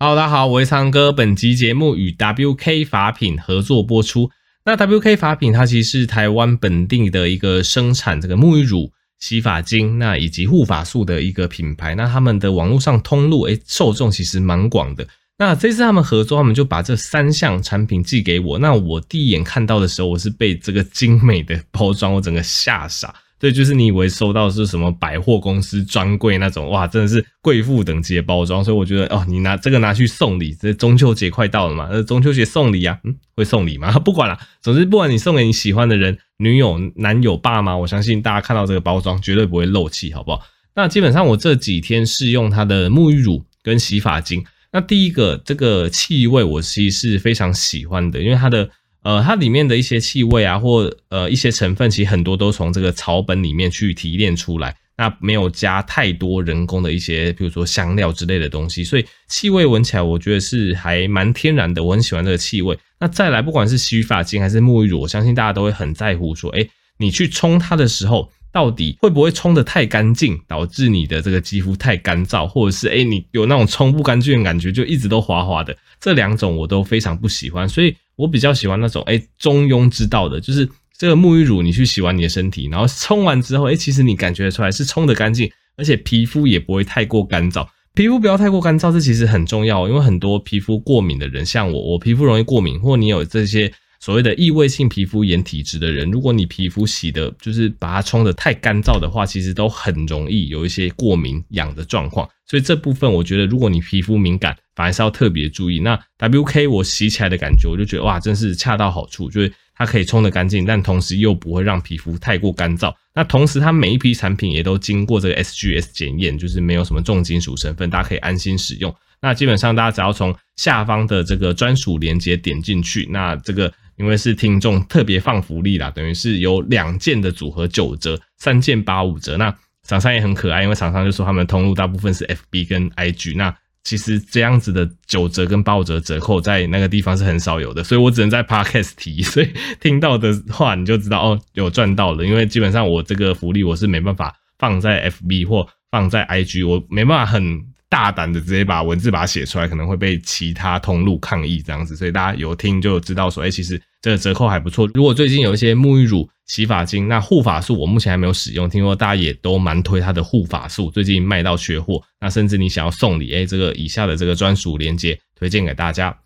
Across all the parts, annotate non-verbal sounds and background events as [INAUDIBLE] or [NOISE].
Hello，大家好，我是苍哥。本集节目与 WK 法品合作播出。那 WK 法品它其实是台湾本地的一个生产这个沐浴乳、洗发精，那以及护发素的一个品牌。那他们的网络上通路，诶，受众其实蛮广的。那这次他们合作，他们就把这三项产品寄给我。那我第一眼看到的时候，我是被这个精美的包装，我整个吓傻。对，就是你以为收到是什么百货公司专柜那种，哇，真的是贵妇等级的包装，所以我觉得哦，你拿这个拿去送礼，这中秋节快到了嘛，那中秋节送礼啊，嗯，会送礼吗？不管了，总之不管你送给你喜欢的人，女友、男友、爸妈，我相信大家看到这个包装绝对不会漏气，好不好？那基本上我这几天试用它的沐浴乳跟洗发精，那第一个这个气味我其实是非常喜欢的，因为它的。呃，它里面的一些气味啊，或呃一些成分，其实很多都从这个草本里面去提炼出来，那没有加太多人工的一些，比如说香料之类的东西，所以气味闻起来我觉得是还蛮天然的，我很喜欢这个气味。那再来，不管是洗发精还是沐浴乳，我相信大家都会很在乎说，诶，你去冲它的时候，到底会不会冲得太干净，导致你的这个肌肤太干燥，或者是诶你有那种冲不干净的感觉，就一直都滑滑的，这两种我都非常不喜欢，所以。我比较喜欢那种诶中庸之道的，就是这个沐浴乳，你去洗完你的身体，然后冲完之后，诶其实你感觉出来是冲得干净，而且皮肤也不会太过干燥。皮肤不要太过干燥，这其实很重要，因为很多皮肤过敏的人，像我，我皮肤容易过敏，或你有这些所谓的异位性皮肤炎体质的人，如果你皮肤洗的，就是把它冲得太干燥的话，其实都很容易有一些过敏痒的状况。所以这部分我觉得，如果你皮肤敏感，反而是要特别注意。那 WK 我洗起来的感觉，我就觉得哇，真是恰到好处，就是它可以冲得干净，但同时又不会让皮肤太过干燥。那同时它每一批产品也都经过这个 SGS 检验，就是没有什么重金属成分，大家可以安心使用。那基本上大家只要从下方的这个专属链接点进去，那这个因为是听众特别放福利啦，等于是有两件的组合九折，三件八五折。那厂商也很可爱，因为厂商就说他们通路大部分是 FB 跟 IG，那。其实这样子的九折跟八五折折扣在那个地方是很少有的，所以我只能在 Podcast 提，[LAUGHS] 所以听到的话你就知道哦，有赚到了。因为基本上我这个福利我是没办法放在 FB 或放在 IG，我没办法很大胆的直接把文字把它写出来，可能会被其他通路抗议这样子，所以大家有听就知道说，哎，其实这个折扣还不错。如果最近有一些沐浴乳、洗发精，那护发素我目前还没有使用，听说大家也都蛮推它的护发素，最近卖到缺货。那甚至你想要送礼，哎，这个以下的这个专属链接推荐给大家。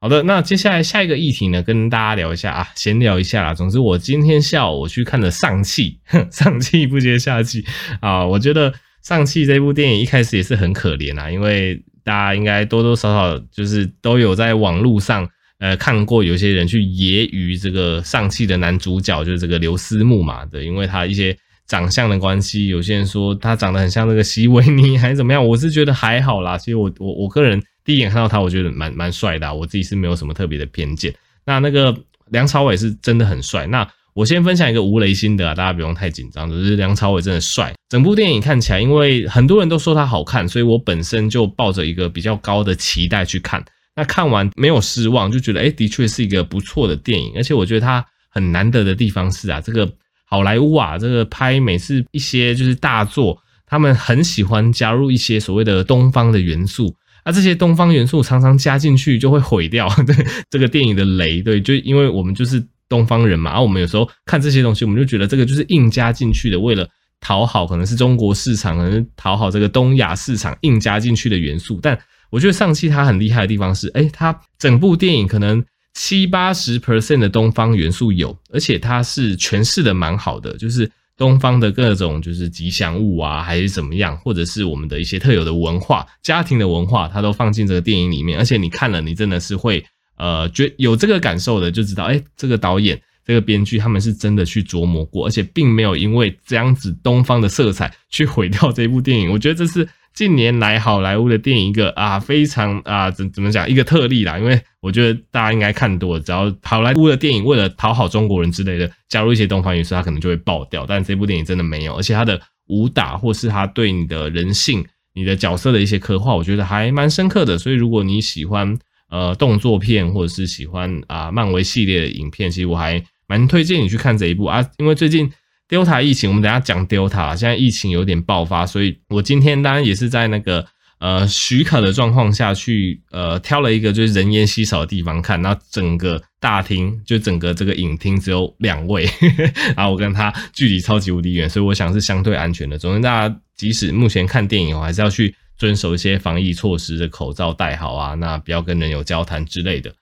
好的，那接下来下一个议题呢，跟大家聊一下啊，闲聊一下啦。总之，我今天下午我去看了上气《上气》，上气不接下气啊，我觉得。上气这部电影一开始也是很可怜啊，因为大家应该多多少少就是都有在网络上呃看过，有些人去揶揄这个上气的男主角就是这个刘思慕嘛的，因为他一些长相的关系，有些人说他长得很像那个席维尼还是怎么样，我是觉得还好啦。其实我我我个人第一眼看到他，我觉得蛮蛮帅的啊，我自己是没有什么特别的偏见。那那个梁朝伟是真的很帅。那我先分享一个吴雷心得啊，大家不用太紧张，就是梁朝伟真的帅。整部电影看起来，因为很多人都说他好看，所以我本身就抱着一个比较高的期待去看。那看完没有失望，就觉得诶，的确是一个不错的电影。而且我觉得它很难得的地方是啊，这个好莱坞啊，这个拍每次一些就是大作，他们很喜欢加入一些所谓的东方的元素。那这些东方元素常常加进去就会毁掉对 [LAUGHS] 这个电影的雷。对，就因为我们就是。东方人嘛，而我们有时候看这些东西，我们就觉得这个就是硬加进去的，为了讨好可能是中国市场，可能是讨好这个东亚市场硬加进去的元素。但我觉得上气它很厉害的地方是，诶，它整部电影可能七八十 percent 的东方元素有，而且它是诠释的蛮好的，就是东方的各种就是吉祥物啊，还是怎么样，或者是我们的一些特有的文化、家庭的文化，它都放进这个电影里面，而且你看了，你真的是会。呃，觉有这个感受的就知道，哎，这个导演、这个编剧他们是真的去琢磨过，而且并没有因为这样子东方的色彩去毁掉这部电影。我觉得这是近年来好莱坞的电影一个啊非常啊怎怎么讲一个特例啦。因为我觉得大家应该看多了，只要好莱坞的电影为了讨好中国人之类的，加入一些东方元素，它可能就会爆掉。但这部电影真的没有，而且它的武打或是它对你的人性、你的角色的一些刻画，我觉得还蛮深刻的。所以如果你喜欢。呃，动作片或者是喜欢啊漫威系列的影片，其实我还蛮推荐你去看这一部啊。因为最近 Delta 疫情，我们等下讲 Delta，现在疫情有点爆发，所以我今天当然也是在那个呃许可的状况下去，呃挑了一个就是人烟稀少的地方看，然后整个大厅就整个这个影厅只有两位，[LAUGHS] 然后我跟他距离超级无敌远，所以我想是相对安全的。总之，大家即使目前看电影，我还是要去遵守一些防疫措施的，口罩戴好啊，那不要跟人有交谈之类的。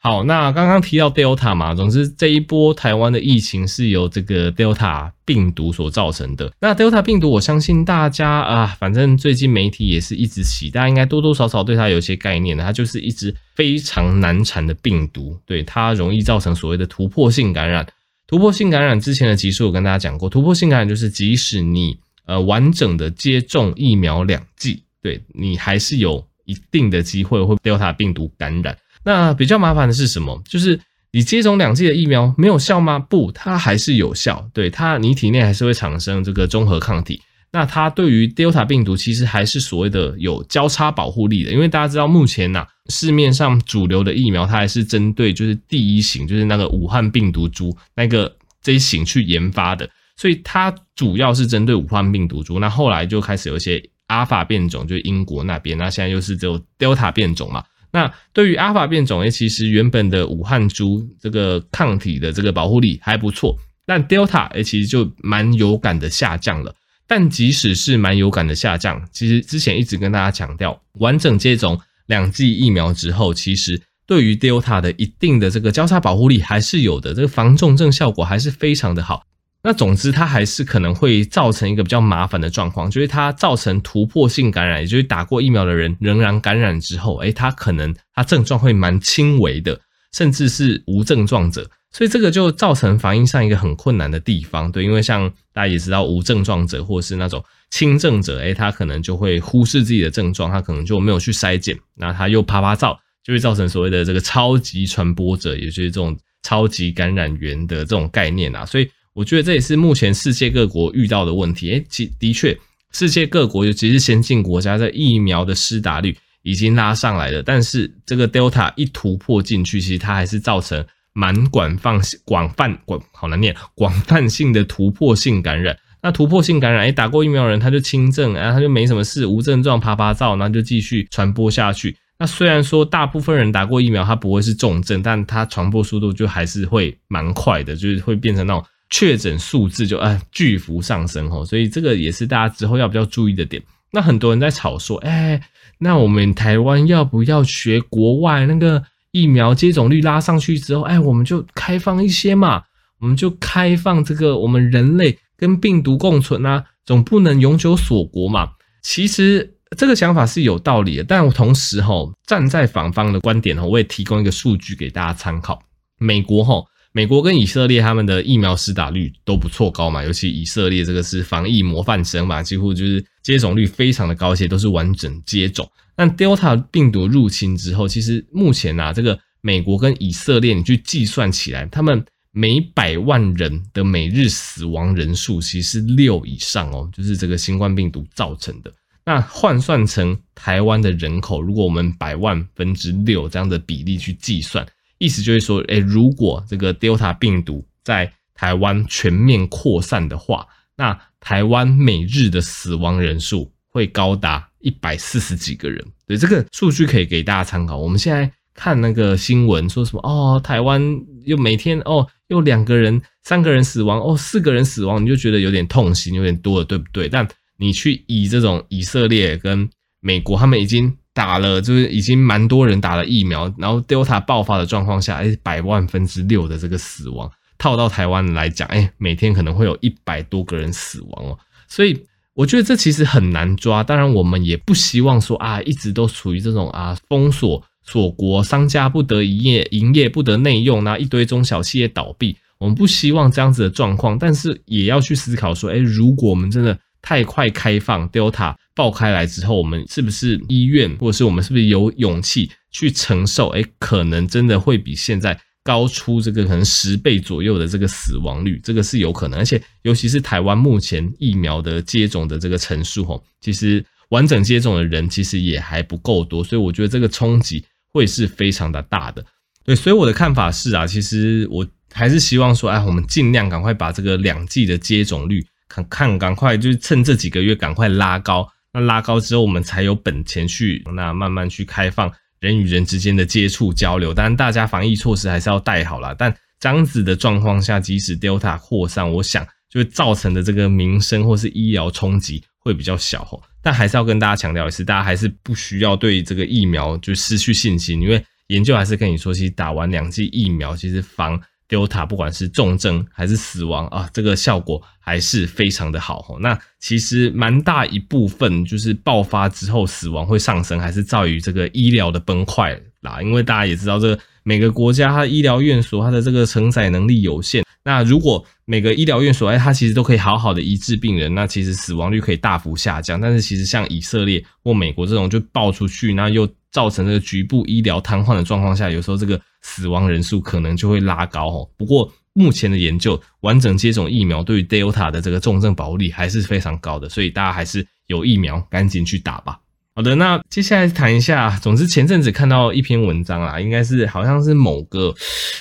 好，那刚刚提到 Delta 嘛，总之这一波台湾的疫情是由这个 Delta 病毒所造成的。那 Delta 病毒，我相信大家啊，反正最近媒体也是一直洗，大家应该多多少少对它有些概念的。它就是一只非常难缠的病毒，对，它容易造成所谓的突破性感染。突破性感染之前的集数我跟大家讲过，突破性感染就是即使你呃完整的接种疫苗两剂，对，你还是有一定的机会会 Delta 病毒感染。那比较麻烦的是什么？就是你接种两剂的疫苗没有效吗？不，它还是有效。对它，你体内还是会产生这个中和抗体。那它对于 Delta 病毒其实还是所谓的有交叉保护力的。因为大家知道，目前呐、市面上主流的疫苗，它还是针对就是第一型，就是那个武汉病毒株那个这一型去研发的，所以它主要是针对武汉病毒株。那后来就开始有一些阿尔法变种，就是英国那边。那现在又是只有 Delta 变种嘛。那对于阿尔法变种，诶，其实原本的武汉株这个抗体的这个保护力还不错，但 Delta 诶，其实就蛮有感的下降了。但即使是蛮有感的下降，其实之前一直跟大家强调，完整接种两剂疫苗之后，其实对于 Delta 的一定的这个交叉保护力还是有的，这个防重症效果还是非常的好。那总之，它还是可能会造成一个比较麻烦的状况，就是它造成突破性感染，也就是打过疫苗的人仍然感染之后，诶，它可能它症状会蛮轻微的，甚至是无症状者，所以这个就造成防疫上一个很困难的地方，对，因为像大家也知道，无症状者或是那种轻症者，诶，他可能就会忽视自己的症状，他可能就没有去筛检，那他又啪啪照，就会造成所谓的这个超级传播者，也就是这种超级感染源的这种概念啊，所以。我觉得这也是目前世界各国遇到的问题。诶，其的确，世界各国尤其是先进国家，在疫苗的施打率已经拉上来了。但是这个 Delta 一突破进去，其实它还是造成蛮广泛、广泛、广好难念，广泛性的突破性感染。那突破性感染，诶，打过疫苗人他就轻症，然后他就没什么事，无症状，啪啪照，然后就继续传播下去。那虽然说大部分人打过疫苗，他不会是重症，但他传播速度就还是会蛮快的，就是会变成那种。确诊数字就啊巨幅上升吼，所以这个也是大家之后要比较注意的点。那很多人在吵说，哎，那我们台湾要不要学国外那个疫苗接种率拉上去之后，哎，我们就开放一些嘛，我们就开放这个我们人类跟病毒共存啊，总不能永久锁国嘛。其实这个想法是有道理的，但我同时吼站在反方的观点吼，我也提供一个数据给大家参考，美国吼。美国跟以色列他们的疫苗施打率都不错高嘛，尤其以色列这个是防疫模范生嘛，几乎就是接种率非常的高，而且都是完整接种。但 Delta 病毒入侵之后，其实目前、啊，这个美国跟以色列你去计算起来，他们每百万人的每日死亡人数其实是六以上哦，就是这个新冠病毒造成的。那换算成台湾的人口，如果我们百万分之六这样的比例去计算。意思就是说，诶，如果这个 Delta 病毒在台湾全面扩散的话，那台湾每日的死亡人数会高达一百四十几个人。对，这个数据可以给大家参考。我们现在看那个新闻，说什么哦，台湾又每天哦又两个人、三个人死亡，哦四个人死亡，你就觉得有点痛心，有点多了，对不对？但你去以这种以色列跟美国，他们已经。打了就是已经蛮多人打了疫苗，然后 Delta 爆发的状况下，哎，百万分之六的这个死亡，套到台湾来讲，哎，每天可能会有一百多个人死亡哦，所以我觉得这其实很难抓。当然，我们也不希望说啊，一直都处于这种啊封锁锁国，商家不得营业，营业不得内用，那一堆中小企业倒闭，我们不希望这样子的状况，但是也要去思考说，哎，如果我们真的太快开放 Delta。爆开来之后，我们是不是医院，或者是我们是不是有勇气去承受？诶，可能真的会比现在高出这个可能十倍左右的这个死亡率，这个是有可能。而且，尤其是台湾目前疫苗的接种的这个层数，吼，其实完整接种的人其实也还不够多，所以我觉得这个冲击会是非常的大的。对，所以我的看法是啊，其实我还是希望说，哎，我们尽量赶快把这个两剂的接种率看看，赶快就是趁这几个月赶快拉高。那拉高之后，我们才有本钱去那慢慢去开放人与人之间的接触交流。当然，大家防疫措施还是要带好啦。但这样子的状况下，即使 Delta 扩散，我想就会造成的这个民生或是医疗冲击会比较小吼。但还是要跟大家强调一次，大家还是不需要对这个疫苗就失去信心，因为研究还是跟你说，其实打完两剂疫苗，其实防 Delta 不管是重症还是死亡啊，这个效果还是非常的好吼。那其实蛮大一部分就是爆发之后死亡会上升，还是在于这个医疗的崩坏啦。因为大家也知道，这个每个国家它医疗院所它的这个承载能力有限。那如果每个医疗院所哎，它其实都可以好好的医治病人，那其实死亡率可以大幅下降。但是其实像以色列或美国这种就爆出去，那又造成这个局部医疗瘫痪的状况下，有时候这个死亡人数可能就会拉高哦。不过目前的研究，完整接种疫苗对于 Delta 的这个重症保护力还是非常高的，所以大家还是有疫苗赶紧去打吧。好的，那接下来谈一下。总之前阵子看到一篇文章啦，应该是好像是某个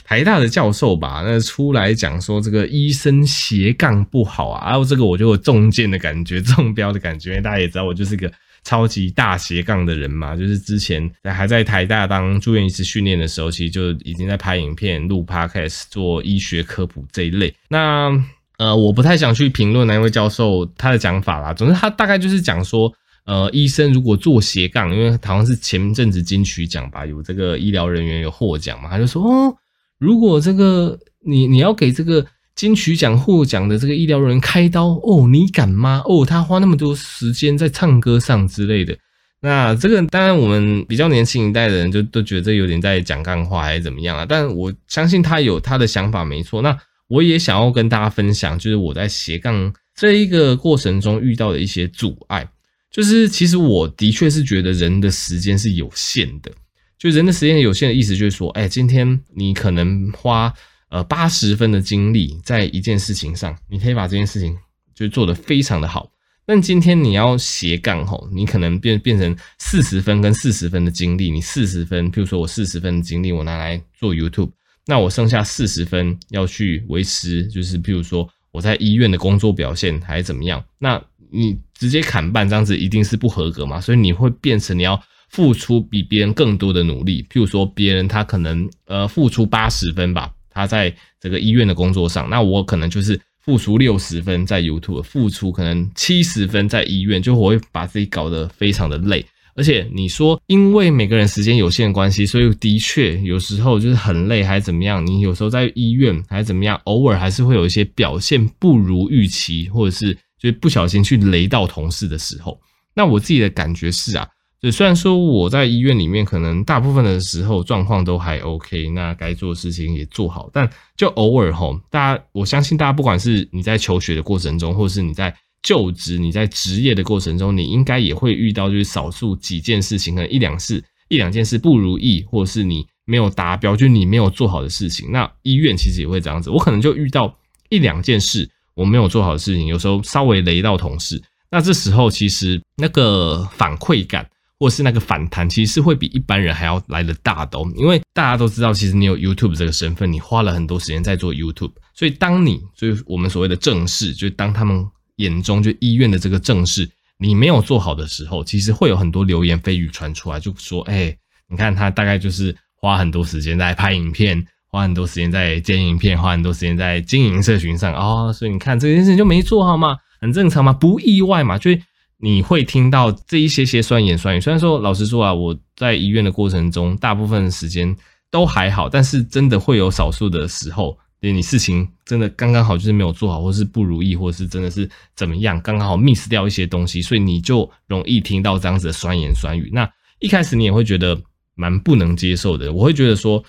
台大的教授吧，那出来讲说这个医生斜杠不好啊，然后这个我就有中箭的感觉，[LAUGHS] 中标的感觉。大家也知道我就是个超级大斜杠的人嘛，就是之前还在台大当住院医师训练的时候，其实就已经在拍影片、录 Podcast、做医学科普这一类。那呃，我不太想去评论那位教授他的讲法啦。总之，他大概就是讲说。呃，医生如果做斜杠，因为好像是前阵子金曲奖吧，有这个医疗人员有获奖嘛，他就说哦，如果这个你你要给这个金曲奖获奖的这个医疗人员开刀哦，你敢吗？哦，他花那么多时间在唱歌上之类的，那这个当然我们比较年轻一代的人就都觉得这有点在讲干话还是怎么样啊？但我相信他有他的想法没错。那我也想要跟大家分享，就是我在斜杠这一个过程中遇到的一些阻碍。就是其实我的确是觉得人的时间是有限的，就人的时间有限的意思就是说，哎，今天你可能花呃八十分的精力在一件事情上，你可以把这件事情就做得非常的好。但今天你要斜杠吼，你可能变变成四十分跟四十分的精力，你四十分，譬如说我四十分的精力我拿来做 YouTube，那我剩下四十分要去维持，就是譬如说我在医院的工作表现还怎么样，那。你直接砍半这样子一定是不合格嘛，所以你会变成你要付出比别人更多的努力。譬如说别人他可能呃付出八十分吧，他在这个医院的工作上，那我可能就是付出六十分在 YouTube，付出可能七十分在医院，就我会把自己搞得非常的累。而且你说因为每个人时间有限的关系，所以的确有时候就是很累还是怎么样，你有时候在医院还是怎么样，偶尔还是会有一些表现不如预期，或者是。就不小心去雷到同事的时候，那我自己的感觉是啊，就虽然说我在医院里面可能大部分的时候状况都还 OK，那该做的事情也做好，但就偶尔吼，大家我相信大家不管是你在求学的过程中，或是你在就职、你在职业的过程中，你应该也会遇到就是少数几件事情，可能一两事、一两件事不如意，或者是你没有达标，就你没有做好的事情。那医院其实也会这样子，我可能就遇到一两件事。我没有做好的事情，有时候稍微雷到同事，那这时候其实那个反馈感或是那个反弹，其实是会比一般人还要来得大的哦。因为大家都知道，其实你有 YouTube 这个身份，你花了很多时间在做 YouTube，所以当你就是我们所谓的正事，就当他们眼中就医院的这个正事，你没有做好的时候，其实会有很多流言蜚语传出来，就说：“哎，你看他大概就是花很多时间在拍影片。”花很多时间在剪影片，花很多时间在经营社群上啊、哦，所以你看这件事情就没做好嘛，很正常嘛，不意外嘛，就你会听到这一些些酸言酸语。虽然说老实说啊，我在医院的过程中，大部分时间都还好，但是真的会有少数的时候，你事情真的刚刚好就是没有做好，或是不如意，或是真的是怎么样，刚刚好 miss 掉一些东西，所以你就容易听到这样子的酸言酸语。那一开始你也会觉得蛮不能接受的，我会觉得说。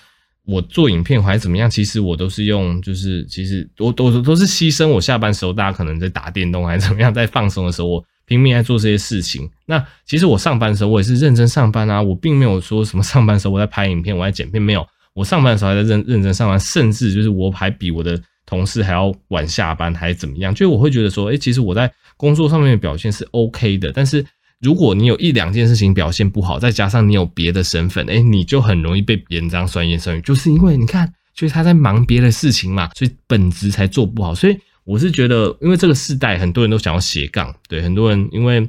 我做影片还是怎么样？其实我都是用，就是其实我都都是牺牲我下班时候，大家可能在打电动还是怎么样，在放松的时候，我拼命在做这些事情。那其实我上班的时候，我也是认真上班啊，我并没有说什么上班的时候我在拍影片，我在剪片，没有。我上班的时候还在认认真上班，甚至就是我还比我的同事还要晚下班，还怎么样？就我会觉得说，诶，其实我在工作上面的表现是 OK 的，但是。如果你有一两件事情表现不好，再加上你有别的身份，诶，你就很容易被别人这样酸言酸语，就是因为你看，就是他在忙别的事情嘛，所以本职才做不好。所以我是觉得，因为这个世代很多人都想要斜杠，对，很多人因为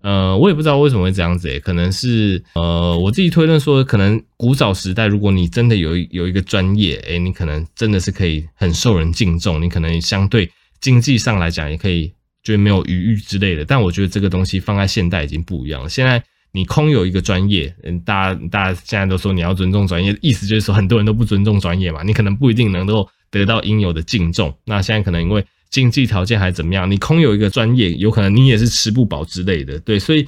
呃，我也不知道为什么会这样子，诶，可能是呃，我自己推论说，可能古早时代，如果你真的有有一个专业，诶，你可能真的是可以很受人敬重，你可能相对经济上来讲也可以觉得没有余裕之类的。但我觉得这个东西放在现代已经不一样了。现在你空有一个专业，嗯，大家大家现在都说你要尊重专业，意思就是说很多人都不尊重专业嘛，你可能不一定能够得到应有的敬重。那现在可能因为经济条件还怎么样？你空有一个专业，有可能你也是吃不饱之类的，对，所以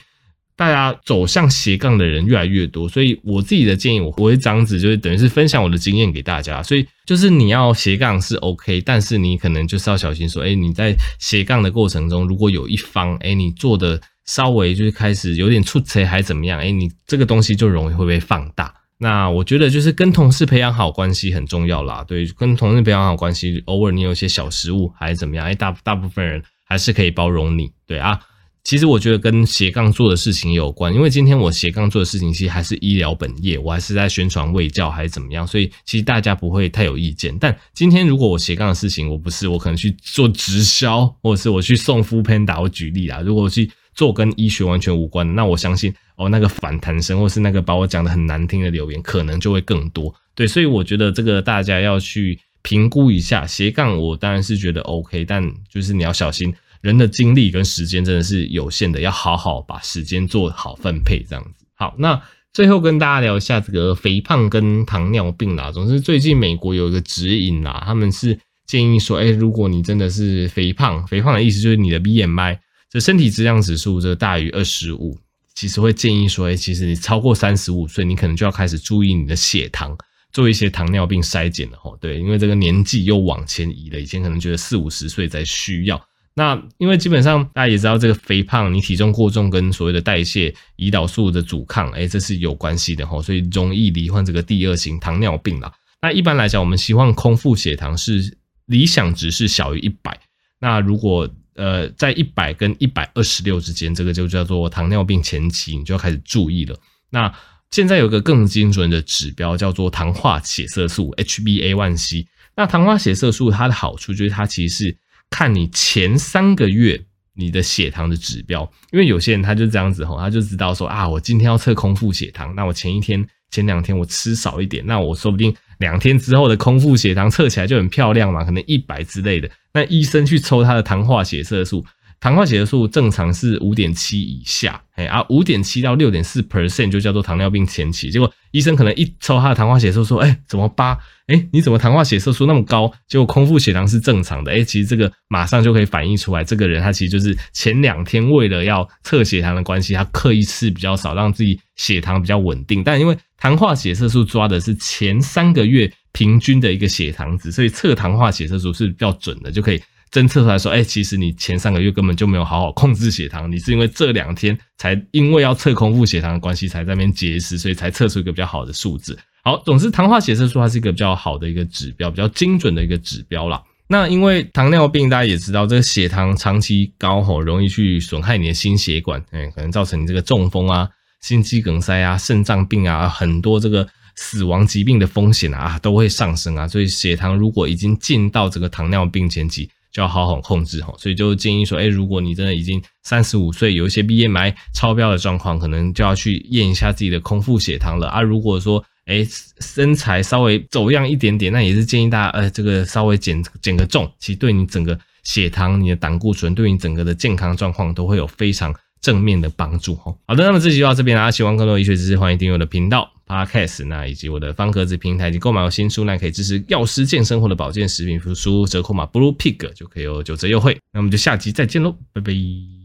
大家走向斜杠的人越来越多。所以我自己的建议，我我会这样子，就是等于是分享我的经验给大家。所以就是你要斜杠是 OK，但是你可能就是要小心说，哎，你在斜杠的过程中，如果有一方，哎，你做的稍微就是开始有点出错还怎么样？哎，你这个东西就容易会被放大。那我觉得就是跟同事培养好关系很重要啦，对，跟同事培养好关系，偶尔你有些小失误还是怎么样，哎，大大部分人还是可以包容你，对啊。其实我觉得跟斜杠做的事情有关，因为今天我斜杠做的事情其实还是医疗本业，我还是在宣传卫教还是怎么样，所以其实大家不会太有意见。但今天如果我斜杠的事情，我不是，我可能去做直销，或者是我去送 f o o Panda，我举例啦，如果我去。做跟医学完全无关的，那我相信哦，那个反弹声或是那个把我讲的很难听的留言，可能就会更多。对，所以我觉得这个大家要去评估一下斜杠。我当然是觉得 OK，但就是你要小心，人的精力跟时间真的是有限的，要好好把时间做好分配，这样子。好，那最后跟大家聊一下这个肥胖跟糖尿病啦。总之，最近美国有一个指引啦，他们是建议说，哎，如果你真的是肥胖，肥胖的意思就是你的 BMI。这身体质量指数这大于二十五，其实会建议说，哎，其实你超过三十五岁，你可能就要开始注意你的血糖，做一些糖尿病筛检了吼。对，因为这个年纪又往前移了，以前可能觉得四五十岁才需要。那因为基本上大家也知道，这个肥胖，你体重过重跟所谓的代谢胰岛素的阻抗，哎，这是有关系的吼，所以容易罹患这个第二型糖尿病啦。那一般来讲，我们希望空腹血糖是理想值是小于一百。那如果呃，在一百跟一百二十六之间，这个就叫做糖尿病前期，你就要开始注意了。那现在有个更精准的指标，叫做糖化血色素 （HbA1c）。那糖化血色素它的好处就是它其实是看你前三个月你的血糖的指标，因为有些人他就这样子吼，他就知道说啊，我今天要测空腹血糖，那我前一天、前两天我吃少一点，那我说不定。两天之后的空腹血糖测起来就很漂亮嘛，可能一百之类的。那医生去抽他的糖化血色素，糖化血色素正常是五点七以下，哎啊，五点七到六点四 percent 就叫做糖尿病前期。结果医生可能一抽他的糖化血色素，说，哎，怎么八？哎，你怎么糖化血色素那么高？结果空腹血糖是正常的。哎，其实这个马上就可以反映出来，这个人他其实就是前两天为了要测血糖的关系，他刻意吃比较少，让自己血糖比较稳定。但因为糖化血色素抓的是前三个月平均的一个血糖值，所以测糖化血色素是比较准的，就可以侦测出来说，哎，其实你前三个月根本就没有好好控制血糖，你是因为这两天才因为要测空腹血糖的关系才在那边节食，所以才测出一个比较好的数字。好，总之糖化血色素它是一个比较好的一个指标，比较精准的一个指标啦。那因为糖尿病大家也知道，这个血糖长期高吼，容易去损害你的心血管，哎，可能造成你这个中风啊。心肌梗塞啊，肾脏病啊，很多这个死亡疾病的风险啊，都会上升啊。所以血糖如果已经进到这个糖尿病前期，就要好好控制哈。所以就建议说，哎，如果你真的已经三十五岁，有一些 BMI 超标的状况，可能就要去验一下自己的空腹血糖了啊。如果说，哎，身材稍微走样一点点，那也是建议大家，呃，这个稍微减减个重，其实对你整个血糖、你的胆固醇，对你整个的健康状况都会有非常。正面的帮助哈。好的，那么这期就到这边啦。喜欢更多医学知识，欢迎订阅我的频道 Podcast，那以及我的方格子平台，已经购买我新书，那可以支持药师健身或者保健食品，复苏折扣码 Blue Pig 就可以有九折优惠。那我们就下集再见喽，拜拜。